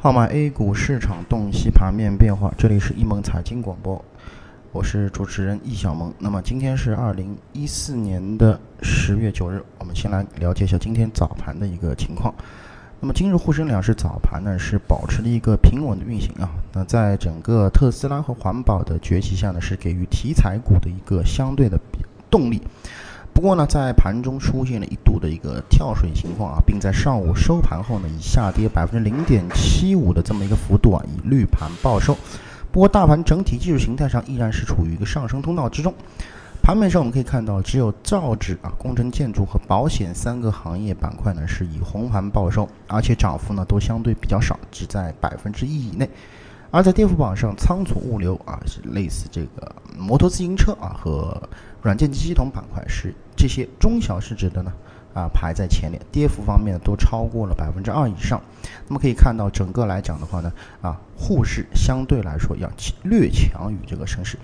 号码 A 股市场洞悉盘面变化，这里是易盟财经广播，我是主持人易小萌。那么今天是二零一四年的十月九日，我们先来了解一下今天早盘的一个情况。那么今日沪深两市早盘呢是保持了一个平稳的运行啊。那在整个特斯拉和环保的崛起下呢，是给予题材股的一个相对的动力。不过呢，在盘中出现了一度的一个跳水情况啊，并在上午收盘后呢，以下跌百分之零点七五的这么一个幅度啊，以绿盘报收。不过，大盘整体技术形态上依然是处于一个上升通道之中。盘面上我们可以看到，只有造纸啊、工程建筑和保险三个行业板块呢是以红盘报收，而且涨幅呢都相对比较少，只在百分之一以内。而在跌幅榜上，仓储物流啊是类似这个摩托自行车啊和软件及系统板块是这些中小市值的呢啊排在前列，跌幅方面都超过了百分之二以上。那么可以看到，整个来讲的话呢啊沪市相对来说要略强于这个深市。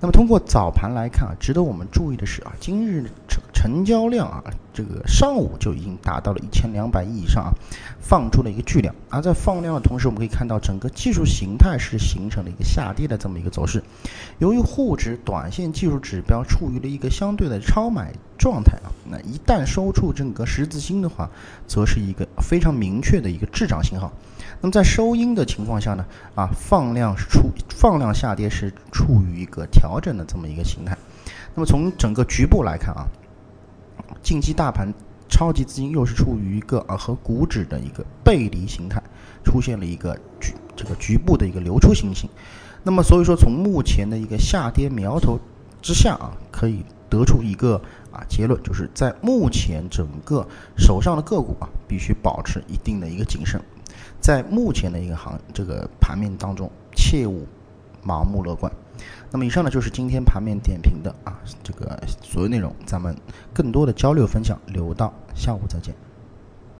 那么通过早盘来看啊，值得我们注意的是啊，今日成成交量啊，这个上午就已经达到了一千两百亿以上啊，放出了一个巨量。而在放量的同时，我们可以看到整个技术形态是形成了一个下跌的这么一个走势。由于沪指短线技术指标处于了一个相对的超买状态啊，那一旦收出整个十字星的话，则是一个非常明确的一个滞涨信号。那么在收阴的情况下呢，啊，放量是处放量下跌是处于一个调整的这么一个形态。那么从整个局部来看啊，近期大盘超级资金又是处于一个啊和股指的一个背离形态，出现了一个局这个局部的一个流出行情。那么所以说从目前的一个下跌苗头之下啊，可以得出一个啊结论，就是在目前整个手上的个股啊，必须保持一定的一个谨慎。在目前的一个行这个盘面当中，切勿盲目乐观。那么以上呢就是今天盘面点评的啊这个所有内容，咱们更多的交流分享留到下午再见。